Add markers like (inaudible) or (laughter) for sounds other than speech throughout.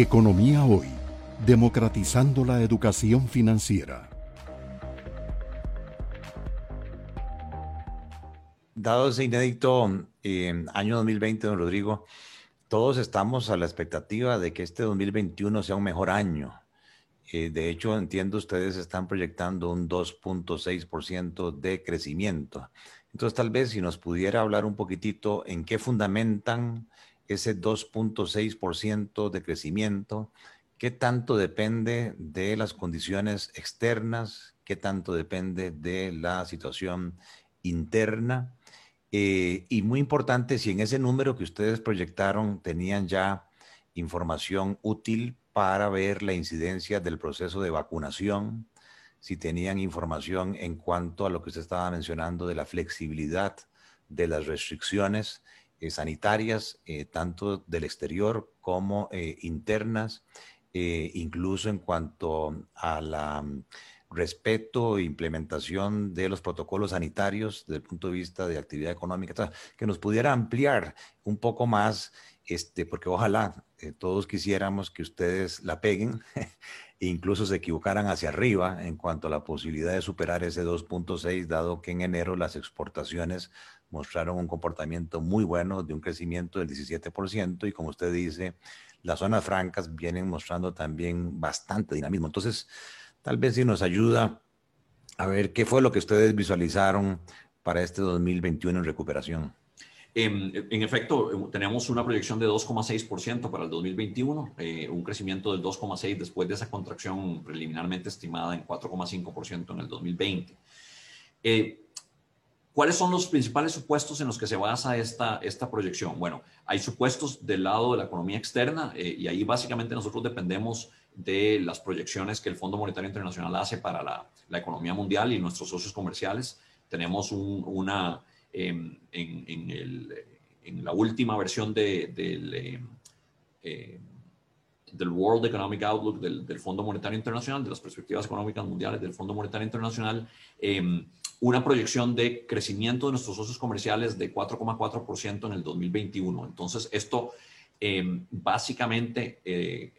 Economía Hoy, democratizando la educación financiera. Dado ese inédito eh, año 2020, don Rodrigo, todos estamos a la expectativa de que este 2021 sea un mejor año. Eh, de hecho, entiendo ustedes están proyectando un 2.6% de crecimiento. Entonces, tal vez si nos pudiera hablar un poquitito en qué fundamentan ese 2.6% de crecimiento, qué tanto depende de las condiciones externas, qué tanto depende de la situación interna. Eh, y muy importante, si en ese número que ustedes proyectaron tenían ya información útil para ver la incidencia del proceso de vacunación, si tenían información en cuanto a lo que usted estaba mencionando de la flexibilidad de las restricciones eh, sanitarias, eh, tanto del exterior como eh, internas, incluso en cuanto a la mm, respeto e implementación de los protocolos sanitarios desde el punto de vista de actividad económica, que nos pudiera ampliar un poco más, este, porque ojalá todos quisiéramos que ustedes la peguen (laughs) incluso se equivocaran hacia arriba en cuanto a la posibilidad de superar ese 2.6, dado que en enero las exportaciones mostraron un comportamiento muy bueno de un crecimiento del 17% y como usted dice, las zonas francas vienen mostrando también bastante dinamismo. Entonces, tal vez si nos ayuda a ver qué fue lo que ustedes visualizaron para este 2021 en recuperación. Em, en, efecto, em, tenemos una proyección de 2,6% para el 2021, eh, un crecimiento del 2,6% después de esa contracción preliminarmente estimada en 4,5% en el 2020. Eh, ¿Cuáles son los principales supuestos en los que se basa esta, esta proyección? Bueno, hay supuestos del lado de la economía externa eh, y ahí básicamente nosotros dependemos de las proyecciones que el Fondo Monetario Internacional hace para la, la economía mundial y nuestros socios comerciales. Tenemos una, em, en, la última versión em, eh, del World Economic Outlook del, del, Fondo Monetario Internacional, de las perspectivas económicas mundiales del Fondo Monetario Internacional, eh, una proyección de crecimiento de nuestros socios comerciales de 4,4% en el 2021. Entonces, esto eh, básicamente eh,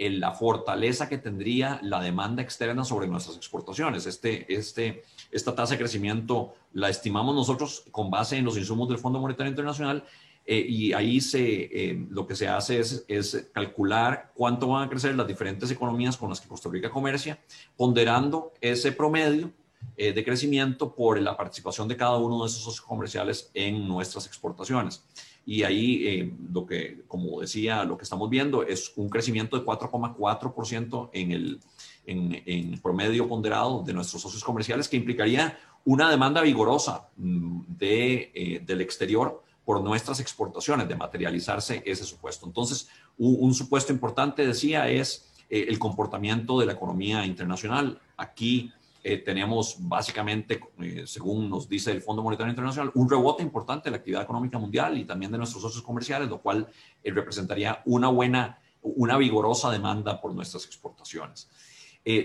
representa la fortaleza que tendría la demanda externa sobre nuestras exportaciones. Este, este, esta tasa de crecimiento la estimamos nosotros con base en los insumos del Fondo Monetario Internacional eh, y ahí se, lo que se hace es, es, calcular cuánto van a crecer las diferentes economías con las que Costa Rica comercia, ponderando ese promedio eh, de crecimiento por la participación de cada uno de esos socios comerciales en nuestras exportaciones. Y ahí, eh, lo que, como decía, lo que estamos viendo es un crecimiento de 4,4% en el, en, en promedio ponderado de nuestros socios comerciales, que implicaría una demanda vigorosa mm, de, eh, del exterior por nuestras exportaciones, de materializarse ese supuesto. Entonces, un, un supuesto importante, decía, es el comportamiento de la economía internacional. Aquí eh, tenemos básicamente, eh, según nos dice el Fondo Monetario Internacional, un rebote importante de la actividad económica mundial y también de nuestros socios comerciales, lo cual eh, representaría una buena, una vigorosa demanda por nuestras exportaciones.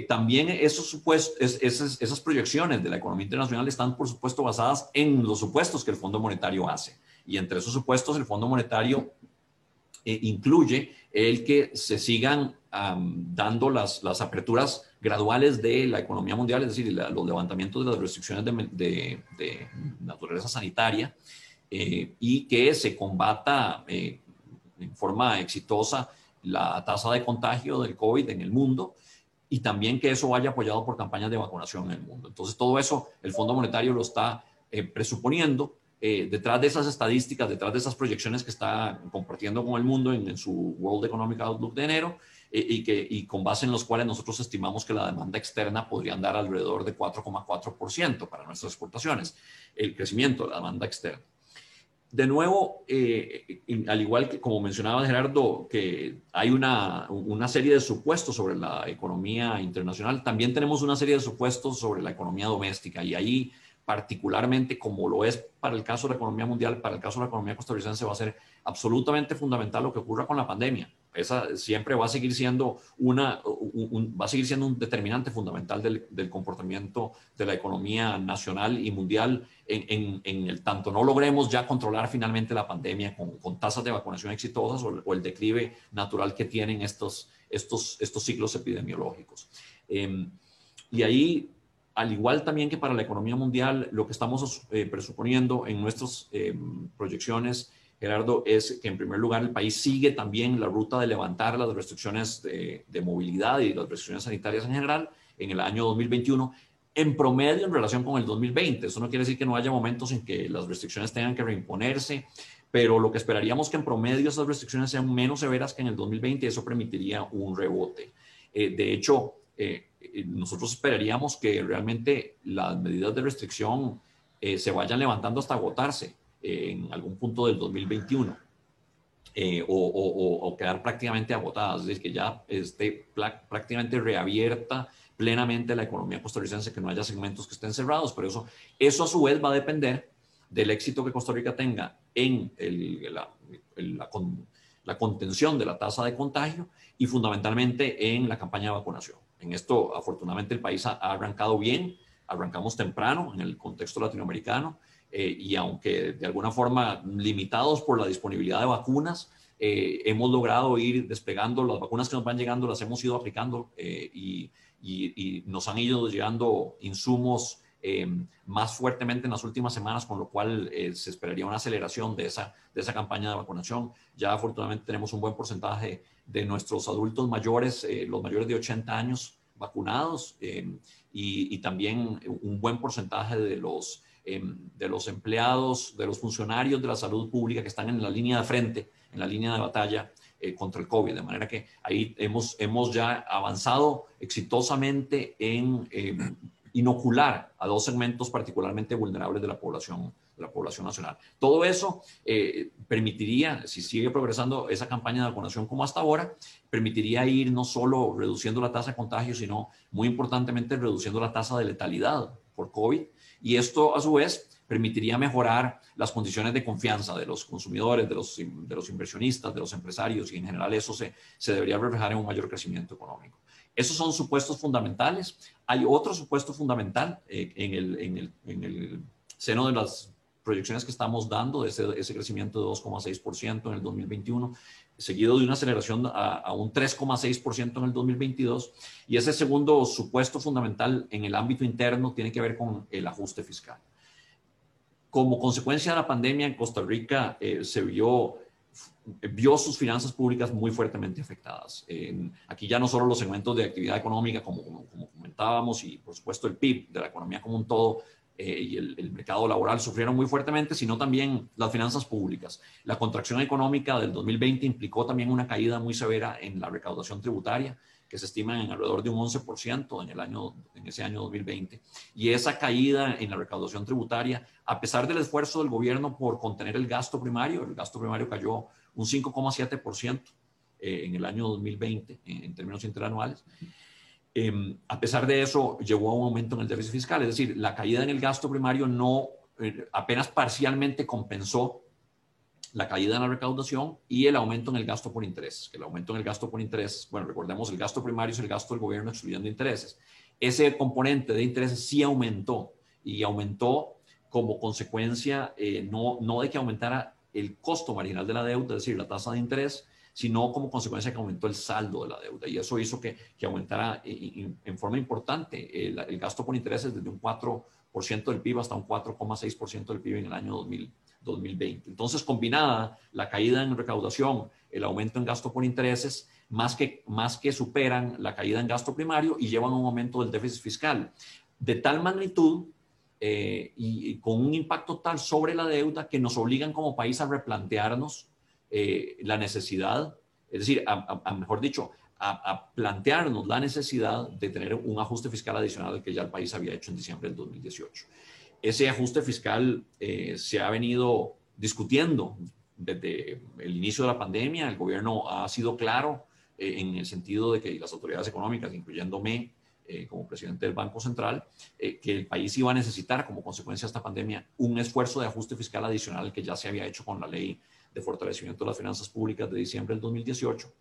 también esos supuestos, esas, esas proyecciones de la economía internacional están, por supuesto, basadas en los supuestos que el Fondo Monetario hace. Y entre esos supuestos, el Fondo Monetario incluye el que se sigan dando las, las aperturas graduales de la economía mundial, es decir, los levantamientos de las restricciones de, naturaleza sanitaria eh, y que se combata eh, en forma exitosa la tasa de contagio del COVID en el mundo y también que eso vaya apoyado por campañas de vacunación en el mundo. Entonces, todo eso el Fondo Monetario lo está eh, presuponiendo detrás de esas estadísticas, detrás de esas proyecciones que está compartiendo con el mundo en, su World Economic Outlook de enero, y, que, con base en los cuales nosotros estimamos que la demanda externa podría andar alrededor de 4,4% para nuestras exportaciones, el crecimiento de la demanda externa. De nuevo, eh, al igual que como mencionaba Gerardo, que hay una, una serie de supuestos sobre la economía internacional, también tenemos una serie de supuestos sobre la economía doméstica y ahí particularmente como lo es para el caso de la economía mundial, para el caso de la economía costarricense va a ser absolutamente fundamental lo que ocurra con la pandemia esa siempre va a seguir siendo una, va a seguir siendo un determinante fundamental del, del, comportamiento de la economía nacional y mundial en, en, el tanto no logremos ya controlar finalmente la pandemia con, con tasas de vacunación exitosas o, el declive natural que tienen estos, estos, estos ciclos epidemiológicos. Em, y ahí, al igual también que para la economía mundial, lo que estamos eh, presuponiendo en nuestras em, proyecciones Gerardo, es que en primer lugar el país sigue también la ruta de levantar las restricciones de, movilidad y las restricciones sanitarias en general en el año 2021 en promedio en relación con el 2020. Eso no quiere decir que no haya momentos en que las restricciones tengan que reimponerse, pero lo que esperaríamos que en promedio esas restricciones sean menos severas que en el 2020 y eso permitiría un rebote. Eh, de hecho, eh, nosotros esperaríamos que realmente las medidas de restricción eh, se vayan levantando hasta agotarse en algún punto del 2021 eh, o, quedar prácticamente agotadas, es decir, que ya esté prácticamente reabierta plenamente la economía costarricense, que no haya segmentos que estén cerrados, pero eso, eso a su vez va a depender del éxito que Costa Rica tenga en la, la, contención de la tasa de contagio y fundamentalmente en la campaña de vacunación. En esto, afortunadamente, el país ha arrancado bien, arrancamos temprano en el contexto latinoamericano eh, y aunque de alguna forma limitados por la disponibilidad de vacunas, eh, hemos logrado ir despegando las vacunas que nos van llegando, las hemos ido aplicando eh, y, y, nos han ido llegando insumos más fuertemente en las últimas semanas, con lo cual se esperaría una aceleración de esa, de esa campaña de vacunación. Ya afortunadamente tenemos un buen porcentaje de nuestros adultos mayores, los mayores de 80 años vacunados y, y, también un buen porcentaje de los Em, de los empleados, de los funcionarios de la salud pública que están en la línea de frente, en la línea de batalla eh, contra el COVID. De manera que ahí hemos, hemos ya avanzado exitosamente en inocular a dos segmentos particularmente vulnerables de la población de la población nacional. Todo eso eh, permitiría, si sigue progresando esa campaña de vacunación como hasta ahora, permitiría ir no solo reduciendo la tasa de contagio, sino muy importantemente reduciendo la tasa de letalidad por COVID y esto, a su vez, permitiría mejorar las condiciones de confianza de los consumidores, de los, de los inversionistas, de los empresarios, y en general eso se, se debería reflejar en un mayor crecimiento económico. Esos son supuestos fundamentales. Hay otro supuesto fundamental eh, en, el, en, el, en, el, seno de las proyecciones que estamos dando, de ese, ese crecimiento de 2,6% en el 2021, seguido de una aceleración a, un 3,6% en el 2022. Y ese segundo supuesto fundamental en el ámbito interno tiene que ver con el ajuste fiscal. Como consecuencia de la pandemia en Costa Rica eh, se vio, vio sus finanzas públicas muy fuertemente afectadas. aquí ya no solo los segmentos de actividad económica, como, comentábamos, y por supuesto el PIB de la economía como un todo, eh, y el, mercado laboral sufrieron muy fuertemente, sino también las finanzas públicas. La contracción económica del 2020 implicó también una caída muy severa en la recaudación tributaria, que se estima en alrededor de un 11% en, el año, en ese año 2020. Y esa caída en la recaudación tributaria, a pesar del esfuerzo del gobierno por contener el gasto primario, el gasto primario cayó un 5,7% eh, en el año 2020 en, términos interanuales. Em, a pesar de eso, llevó a un aumento en el déficit fiscal, es decir, la caída en el gasto primario no eh, apenas parcialmente compensó la caída en la recaudación y el aumento en el gasto por interés. El aumento en el gasto por interés, bueno, recordemos, el gasto primario es el gasto del gobierno excluyendo intereses. Ese componente de intereses sí aumentó y aumentó como consecuencia eh, no, no de que aumentara el costo marginal de la deuda, es decir, la tasa de interés, sino como consecuencia que aumentó el saldo de la deuda. Y eso hizo que, que aumentara en, forma importante el, el, gasto por intereses desde un 4% del PIB hasta un 4,6% del PIB en el año 2000, 2020. Entonces, combinada la caída en recaudación, el aumento en gasto por intereses, más que, más que superan la caída en gasto primario y llevan a un aumento del déficit fiscal de tal magnitud eh, y, con un impacto tal sobre la deuda que nos obligan como país a replantearnos eh, la necesidad, es decir, a, mejor dicho, a, plantearnos la necesidad de tener un ajuste fiscal adicional que ya el país había hecho en diciembre del 2018. Ese ajuste fiscal eh, se ha venido discutiendo desde el inicio de la pandemia. El gobierno ha sido claro eh, en el sentido de que las autoridades económicas, incluyéndome como presidente del Banco Central, que el país iba a necesitar como consecuencia de esta pandemia un esfuerzo de ajuste fiscal adicional que ya se había hecho con la ley de fortalecimiento de las finanzas públicas de diciembre del 2018.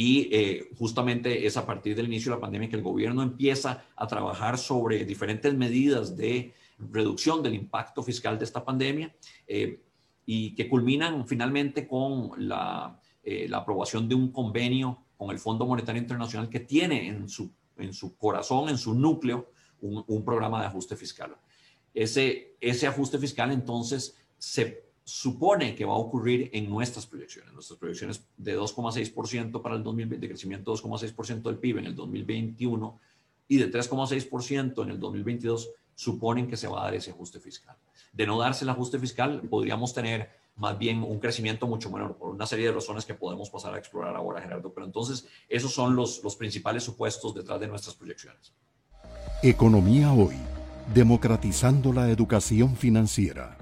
Y eh, justamente es a partir del inicio de la pandemia que el gobierno empieza a trabajar sobre diferentes medidas de reducción del impacto fiscal de esta pandemia eh, y que culminan finalmente con la, la aprobación de un convenio con el Fondo Monetario Internacional que tiene en su, en su corazón, en su núcleo, un, programa de ajuste fiscal. Ese, ese ajuste fiscal entonces se supone que va a ocurrir en nuestras proyecciones. Nuestras proyecciones de 2,6% para el 2020, de crecimiento de 2,6% del PIB en el 2021 y de 3,6% en el 2022 suponen que se va a dar ese ajuste fiscal. De no darse el ajuste fiscal, podríamos tener más bien un crecimiento mucho menor, por una serie de razones que podemos pasar a explorar ahora, Gerardo. Pero entonces, esos son los, los principales supuestos detrás de nuestras proyecciones. Economía hoy, democratizando la educación financiera.